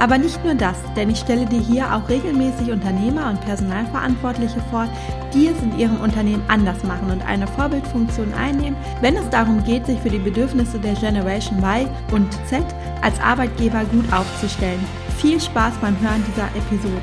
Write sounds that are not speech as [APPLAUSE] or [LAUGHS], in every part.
Aber nicht nur das, denn ich stelle dir hier auch regelmäßig Unternehmer und Personalverantwortliche vor, die es in ihrem Unternehmen anders machen und eine Vorbildfunktion einnehmen, wenn es darum geht, sich für die Bedürfnisse der Generation Y und Z als Arbeitgeber gut aufzustellen. Viel Spaß beim Hören dieser Episode.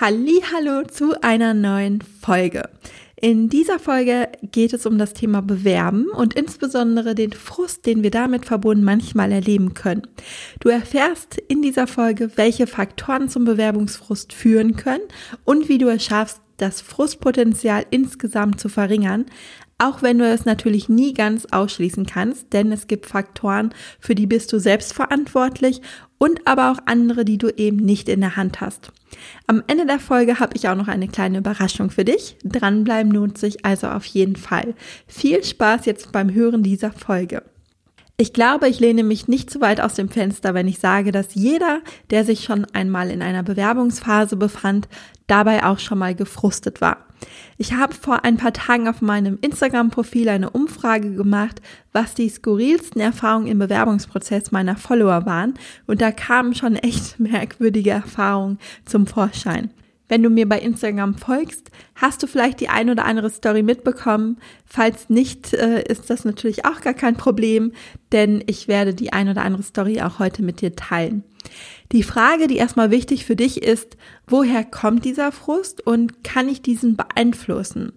Hallo zu einer neuen Folge. In dieser Folge geht es um das Thema Bewerben und insbesondere den Frust, den wir damit verbunden manchmal erleben können. Du erfährst in dieser Folge, welche Faktoren zum Bewerbungsfrust führen können und wie du es schaffst, das Frustpotenzial insgesamt zu verringern, auch wenn du es natürlich nie ganz ausschließen kannst, denn es gibt Faktoren, für die bist du selbst verantwortlich und aber auch andere, die du eben nicht in der Hand hast. Am Ende der Folge habe ich auch noch eine kleine Überraschung für dich. Dranbleiben lohnt sich also auf jeden Fall. Viel Spaß jetzt beim Hören dieser Folge. Ich glaube, ich lehne mich nicht zu weit aus dem Fenster, wenn ich sage, dass jeder, der sich schon einmal in einer Bewerbungsphase befand, dabei auch schon mal gefrustet war. Ich habe vor ein paar Tagen auf meinem Instagram-Profil eine Umfrage gemacht, was die skurrilsten Erfahrungen im Bewerbungsprozess meiner Follower waren und da kamen schon echt [LAUGHS] merkwürdige Erfahrungen zum Vorschein. Wenn du mir bei Instagram folgst, hast du vielleicht die ein oder andere Story mitbekommen. Falls nicht, äh, ist das natürlich auch gar kein Problem, denn ich werde die ein oder andere Story auch heute mit dir teilen. Die Frage, die erstmal wichtig für dich ist, woher kommt dieser Frust und kann ich diesen beeinflussen?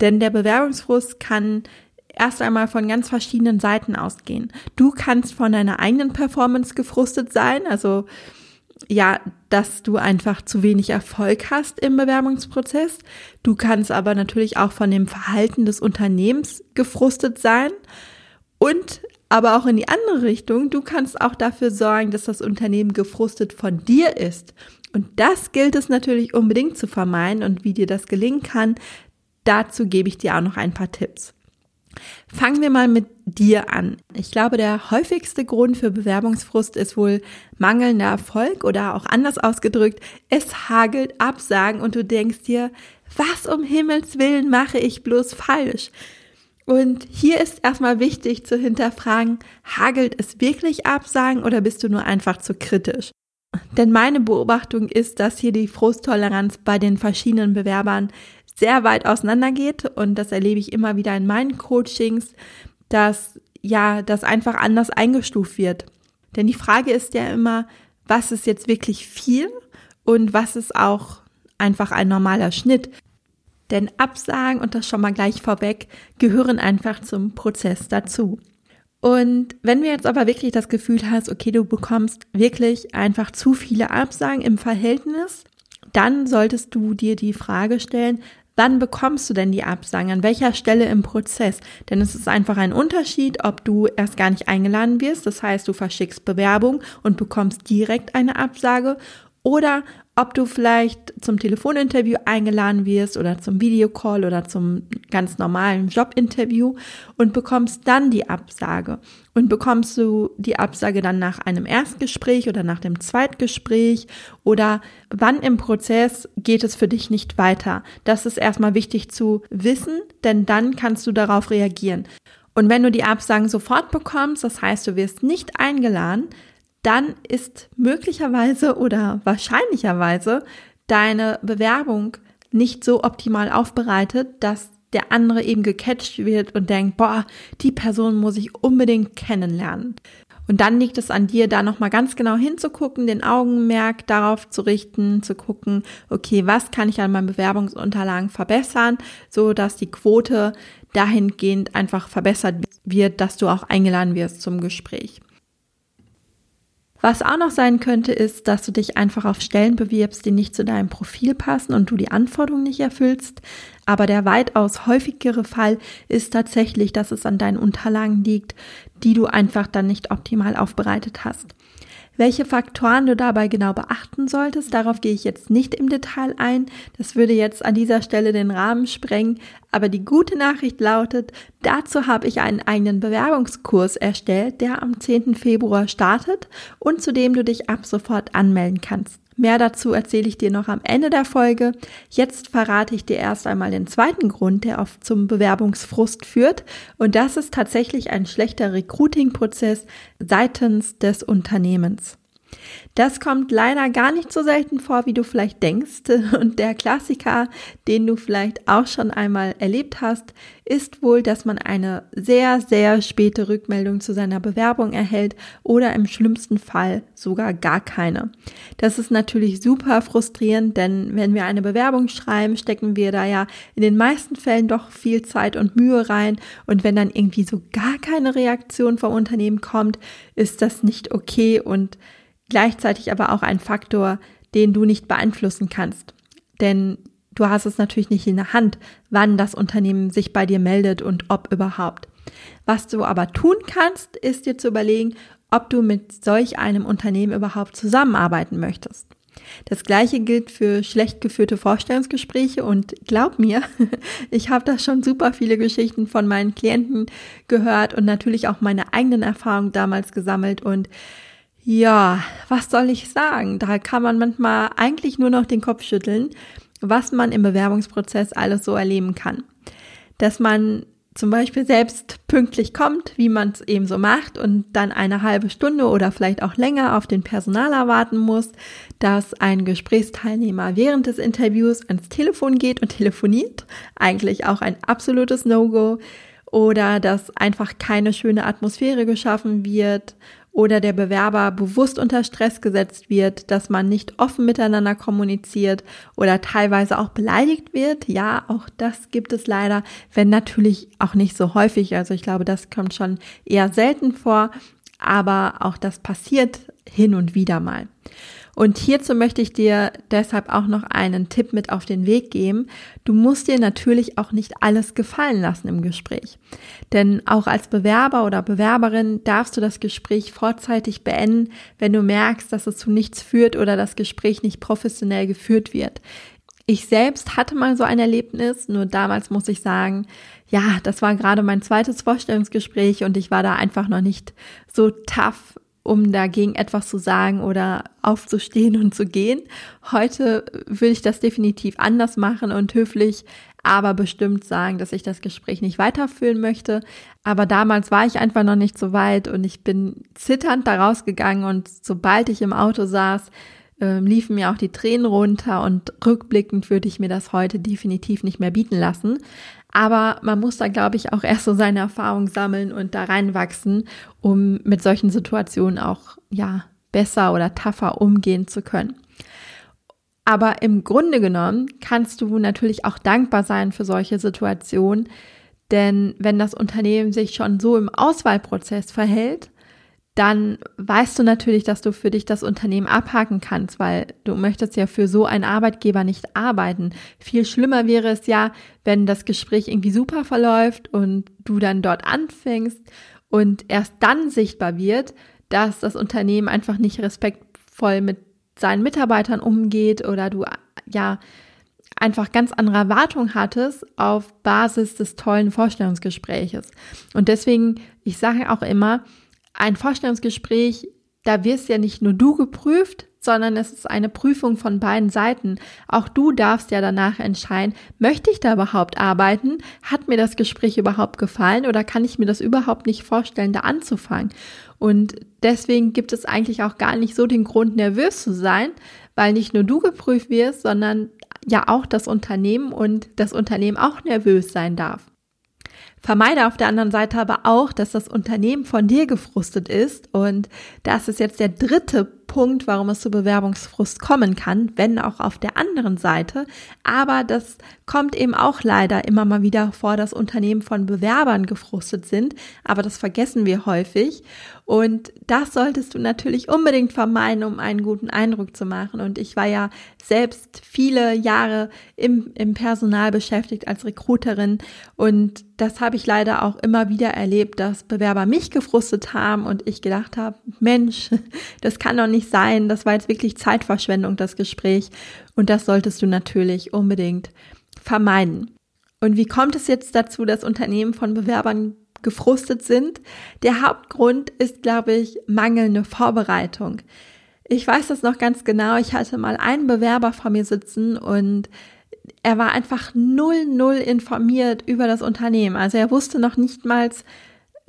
Denn der Bewerbungsfrust kann erst einmal von ganz verschiedenen Seiten ausgehen. Du kannst von deiner eigenen Performance gefrustet sein, also ja, dass du einfach zu wenig Erfolg hast im Bewerbungsprozess. Du kannst aber natürlich auch von dem Verhalten des Unternehmens gefrustet sein und aber auch in die andere Richtung. Du kannst auch dafür sorgen, dass das Unternehmen gefrustet von dir ist. Und das gilt es natürlich unbedingt zu vermeiden und wie dir das gelingen kann, dazu gebe ich dir auch noch ein paar Tipps. Fangen wir mal mit dir an. Ich glaube, der häufigste Grund für Bewerbungsfrust ist wohl mangelnder Erfolg oder auch anders ausgedrückt, es hagelt Absagen und du denkst dir, was um Himmels willen mache ich bloß falsch? Und hier ist erstmal wichtig zu hinterfragen, hagelt es wirklich Absagen oder bist du nur einfach zu kritisch? Denn meine Beobachtung ist, dass hier die Frusttoleranz bei den verschiedenen Bewerbern sehr weit auseinandergeht und das erlebe ich immer wieder in meinen Coachings, dass ja, das einfach anders eingestuft wird. Denn die Frage ist ja immer, was ist jetzt wirklich viel und was ist auch einfach ein normaler Schnitt. Denn Absagen, und das schon mal gleich vorweg, gehören einfach zum Prozess dazu. Und wenn du jetzt aber wirklich das Gefühl hast, okay, du bekommst wirklich einfach zu viele Absagen im Verhältnis, dann solltest du dir die Frage stellen, Wann bekommst du denn die Absagen? An welcher Stelle im Prozess? Denn es ist einfach ein Unterschied, ob du erst gar nicht eingeladen wirst, das heißt, du verschickst Bewerbung und bekommst direkt eine Absage, oder ob du vielleicht zum Telefoninterview eingeladen wirst oder zum Videocall oder zum ganz normalen Jobinterview und bekommst dann die Absage. Und bekommst du die Absage dann nach einem Erstgespräch oder nach dem Zweitgespräch oder wann im Prozess geht es für dich nicht weiter? Das ist erstmal wichtig zu wissen, denn dann kannst du darauf reagieren. Und wenn du die Absagen sofort bekommst, das heißt, du wirst nicht eingeladen, dann ist möglicherweise oder wahrscheinlicherweise deine Bewerbung nicht so optimal aufbereitet, dass der andere eben gecatcht wird und denkt, boah, die Person muss ich unbedingt kennenlernen. Und dann liegt es an dir, da nochmal ganz genau hinzugucken, den Augenmerk darauf zu richten, zu gucken, okay, was kann ich an meinen Bewerbungsunterlagen verbessern, so dass die Quote dahingehend einfach verbessert wird, dass du auch eingeladen wirst zum Gespräch. Was auch noch sein könnte, ist, dass du dich einfach auf Stellen bewirbst, die nicht zu deinem Profil passen und du die Anforderungen nicht erfüllst. Aber der weitaus häufigere Fall ist tatsächlich, dass es an deinen Unterlagen liegt, die du einfach dann nicht optimal aufbereitet hast. Welche Faktoren du dabei genau beachten solltest, darauf gehe ich jetzt nicht im Detail ein. Das würde jetzt an dieser Stelle den Rahmen sprengen. Aber die gute Nachricht lautet, dazu habe ich einen eigenen Bewerbungskurs erstellt, der am 10. Februar startet und zu dem du dich ab sofort anmelden kannst. Mehr dazu erzähle ich dir noch am Ende der Folge. Jetzt verrate ich dir erst einmal den zweiten Grund, der oft zum Bewerbungsfrust führt. Und das ist tatsächlich ein schlechter Recruiting-Prozess seitens des Unternehmens. Das kommt leider gar nicht so selten vor, wie du vielleicht denkst. [LAUGHS] Und der Klassiker, den du vielleicht auch schon einmal erlebt hast, ist wohl, dass man eine sehr, sehr späte Rückmeldung zu seiner Bewerbung erhält oder im schlimmsten Fall sogar gar keine. Das ist natürlich super frustrierend, denn wenn wir eine Bewerbung schreiben, stecken wir da ja in den meisten Fällen doch viel Zeit und Mühe rein. Und wenn dann irgendwie so gar keine Reaktion vom Unternehmen kommt, ist das nicht okay und gleichzeitig aber auch ein Faktor, den du nicht beeinflussen kannst. Denn du hast es natürlich nicht in der Hand, wann das Unternehmen sich bei dir meldet und ob überhaupt. Was du aber tun kannst, ist dir zu überlegen, ob du mit solch einem Unternehmen überhaupt zusammenarbeiten möchtest. Das gleiche gilt für schlecht geführte Vorstellungsgespräche und glaub mir, [LAUGHS] ich habe da schon super viele Geschichten von meinen Klienten gehört und natürlich auch meine eigenen Erfahrungen damals gesammelt und ja, was soll ich sagen? Da kann man manchmal eigentlich nur noch den Kopf schütteln, was man im Bewerbungsprozess alles so erleben kann. Dass man zum Beispiel selbst pünktlich kommt, wie man es eben so macht und dann eine halbe Stunde oder vielleicht auch länger auf den Personaler warten muss, dass ein Gesprächsteilnehmer während des Interviews ans Telefon geht und telefoniert, eigentlich auch ein absolutes No-Go, oder dass einfach keine schöne Atmosphäre geschaffen wird oder der Bewerber bewusst unter Stress gesetzt wird, dass man nicht offen miteinander kommuniziert oder teilweise auch beleidigt wird. Ja, auch das gibt es leider, wenn natürlich auch nicht so häufig. Also ich glaube, das kommt schon eher selten vor, aber auch das passiert hin und wieder mal. Und hierzu möchte ich dir deshalb auch noch einen Tipp mit auf den Weg geben. Du musst dir natürlich auch nicht alles gefallen lassen im Gespräch. Denn auch als Bewerber oder Bewerberin darfst du das Gespräch vorzeitig beenden, wenn du merkst, dass es zu nichts führt oder das Gespräch nicht professionell geführt wird. Ich selbst hatte mal so ein Erlebnis, nur damals muss ich sagen, ja, das war gerade mein zweites Vorstellungsgespräch und ich war da einfach noch nicht so tough um dagegen etwas zu sagen oder aufzustehen und zu gehen. Heute will ich das definitiv anders machen und höflich, aber bestimmt sagen, dass ich das Gespräch nicht weiterführen möchte. Aber damals war ich einfach noch nicht so weit und ich bin zitternd da rausgegangen und sobald ich im Auto saß, äh, liefen mir auch die Tränen runter und rückblickend würde ich mir das heute definitiv nicht mehr bieten lassen. Aber man muss da, glaube ich, auch erst so seine Erfahrung sammeln und da reinwachsen, um mit solchen Situationen auch, ja, besser oder tougher umgehen zu können. Aber im Grunde genommen kannst du natürlich auch dankbar sein für solche Situationen, denn wenn das Unternehmen sich schon so im Auswahlprozess verhält, dann weißt du natürlich, dass du für dich das Unternehmen abhaken kannst, weil du möchtest ja für so einen Arbeitgeber nicht arbeiten. Viel schlimmer wäre es ja, wenn das Gespräch irgendwie super verläuft und du dann dort anfängst und erst dann sichtbar wird, dass das Unternehmen einfach nicht respektvoll mit seinen Mitarbeitern umgeht oder du ja einfach ganz andere Erwartungen hattest auf Basis des tollen Vorstellungsgespräches. Und deswegen, ich sage auch immer, ein Vorstellungsgespräch, da wirst ja nicht nur du geprüft, sondern es ist eine Prüfung von beiden Seiten. Auch du darfst ja danach entscheiden, möchte ich da überhaupt arbeiten? Hat mir das Gespräch überhaupt gefallen oder kann ich mir das überhaupt nicht vorstellen, da anzufangen? Und deswegen gibt es eigentlich auch gar nicht so den Grund, nervös zu sein, weil nicht nur du geprüft wirst, sondern ja auch das Unternehmen und das Unternehmen auch nervös sein darf. Vermeide auf der anderen Seite aber auch, dass das Unternehmen von dir gefrustet ist. Und das ist jetzt der dritte Punkt, warum es zu Bewerbungsfrust kommen kann, wenn auch auf der anderen Seite. Aber das kommt eben auch leider immer mal wieder vor, dass Unternehmen von Bewerbern gefrustet sind. Aber das vergessen wir häufig. Und das solltest du natürlich unbedingt vermeiden, um einen guten Eindruck zu machen. Und ich war ja selbst viele Jahre im, im Personal beschäftigt als Recruiterin. Und das habe ich leider auch immer wieder erlebt, dass Bewerber mich gefrustet haben und ich gedacht habe, Mensch, [LAUGHS] das kann doch nicht sein. Das war jetzt wirklich Zeitverschwendung, das Gespräch. Und das solltest du natürlich unbedingt vermeiden. Und wie kommt es jetzt dazu, dass Unternehmen von Bewerbern gefrustet sind. Der Hauptgrund ist, glaube ich, mangelnde Vorbereitung. Ich weiß das noch ganz genau. Ich hatte mal einen Bewerber vor mir sitzen und er war einfach null, null informiert über das Unternehmen. Also er wusste noch nicht mal,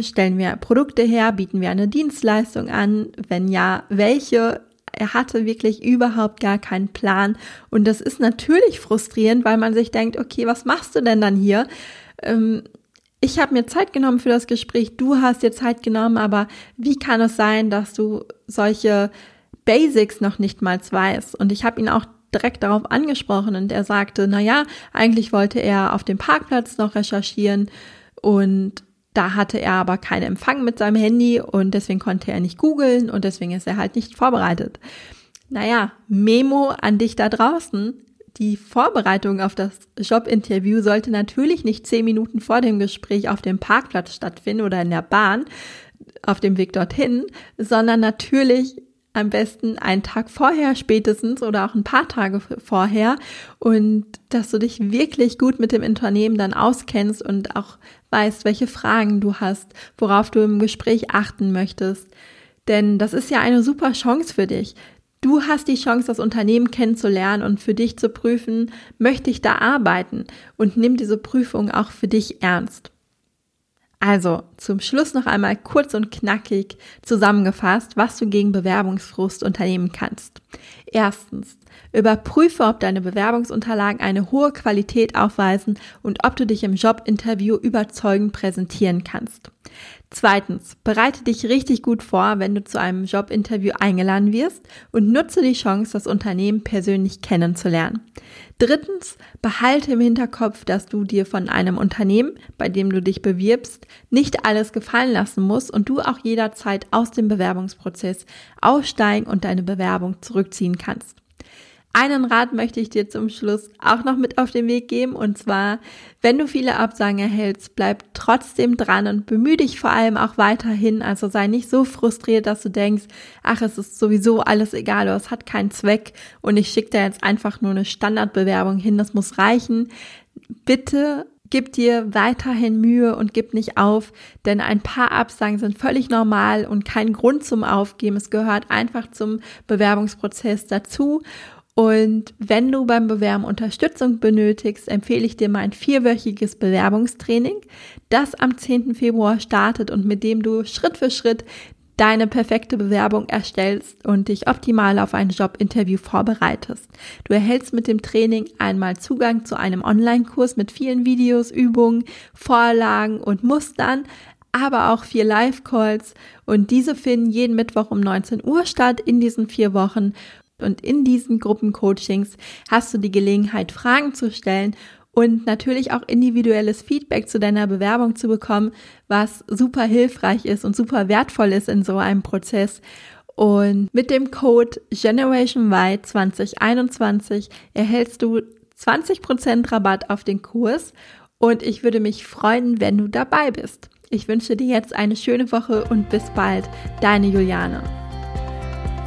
stellen wir Produkte her, bieten wir eine Dienstleistung an, wenn ja, welche. Er hatte wirklich überhaupt gar keinen Plan. Und das ist natürlich frustrierend, weil man sich denkt, okay, was machst du denn dann hier? Ähm, ich habe mir Zeit genommen für das Gespräch, du hast dir Zeit genommen, aber wie kann es sein, dass du solche Basics noch nicht mal weißt? Und ich habe ihn auch direkt darauf angesprochen und er sagte, na ja, eigentlich wollte er auf dem Parkplatz noch recherchieren und da hatte er aber keinen Empfang mit seinem Handy und deswegen konnte er nicht googeln und deswegen ist er halt nicht vorbereitet. Naja, Memo an dich da draußen die Vorbereitung auf das Jobinterview sollte natürlich nicht zehn Minuten vor dem Gespräch auf dem Parkplatz stattfinden oder in der Bahn auf dem Weg dorthin, sondern natürlich am besten einen Tag vorher spätestens oder auch ein paar Tage vorher und dass du dich wirklich gut mit dem Unternehmen dann auskennst und auch weißt, welche Fragen du hast, worauf du im Gespräch achten möchtest. Denn das ist ja eine super Chance für dich. Du hast die Chance, das Unternehmen kennenzulernen und für dich zu prüfen, möchte ich da arbeiten und nimm diese Prüfung auch für dich ernst. Also zum Schluss noch einmal kurz und knackig zusammengefasst, was du gegen Bewerbungsfrust unternehmen kannst. Erstens, überprüfe, ob deine Bewerbungsunterlagen eine hohe Qualität aufweisen und ob du dich im Jobinterview überzeugend präsentieren kannst. Zweitens, bereite dich richtig gut vor, wenn du zu einem Jobinterview eingeladen wirst und nutze die Chance, das Unternehmen persönlich kennenzulernen. Drittens, behalte im Hinterkopf, dass du dir von einem Unternehmen, bei dem du dich bewirbst, nicht alles gefallen lassen musst und du auch jederzeit aus dem Bewerbungsprozess aussteigen und deine Bewerbung zurückziehen kannst. Einen Rat möchte ich dir zum Schluss auch noch mit auf den Weg geben und zwar, wenn du viele Absagen erhältst, bleib trotzdem dran und bemühe dich vor allem auch weiterhin. Also sei nicht so frustriert, dass du denkst, ach, es ist sowieso alles egal oder es hat keinen Zweck und ich schicke da jetzt einfach nur eine Standardbewerbung hin, das muss reichen. Bitte gib dir weiterhin Mühe und gib nicht auf, denn ein paar Absagen sind völlig normal und kein Grund zum Aufgeben. Es gehört einfach zum Bewerbungsprozess dazu und wenn du beim Bewerben Unterstützung benötigst, empfehle ich dir mein vierwöchiges Bewerbungstraining, das am 10. Februar startet und mit dem du Schritt für Schritt deine perfekte Bewerbung erstellst und dich optimal auf ein Jobinterview vorbereitest. Du erhältst mit dem Training einmal Zugang zu einem Online-Kurs mit vielen Videos, Übungen, Vorlagen und Mustern, aber auch vier Live-Calls und diese finden jeden Mittwoch um 19 Uhr statt in diesen vier Wochen und in diesen Gruppencoachings hast du die Gelegenheit, Fragen zu stellen und natürlich auch individuelles Feedback zu deiner Bewerbung zu bekommen, was super hilfreich ist und super wertvoll ist in so einem Prozess. Und mit dem Code Generation Y 2021 erhältst du 20% Rabatt auf den Kurs und ich würde mich freuen, wenn du dabei bist. Ich wünsche dir jetzt eine schöne Woche und bis bald, deine Juliane.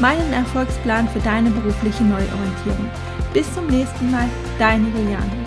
meinen Erfolgsplan für deine berufliche Neuorientierung. Bis zum nächsten Mal, deine Juliane.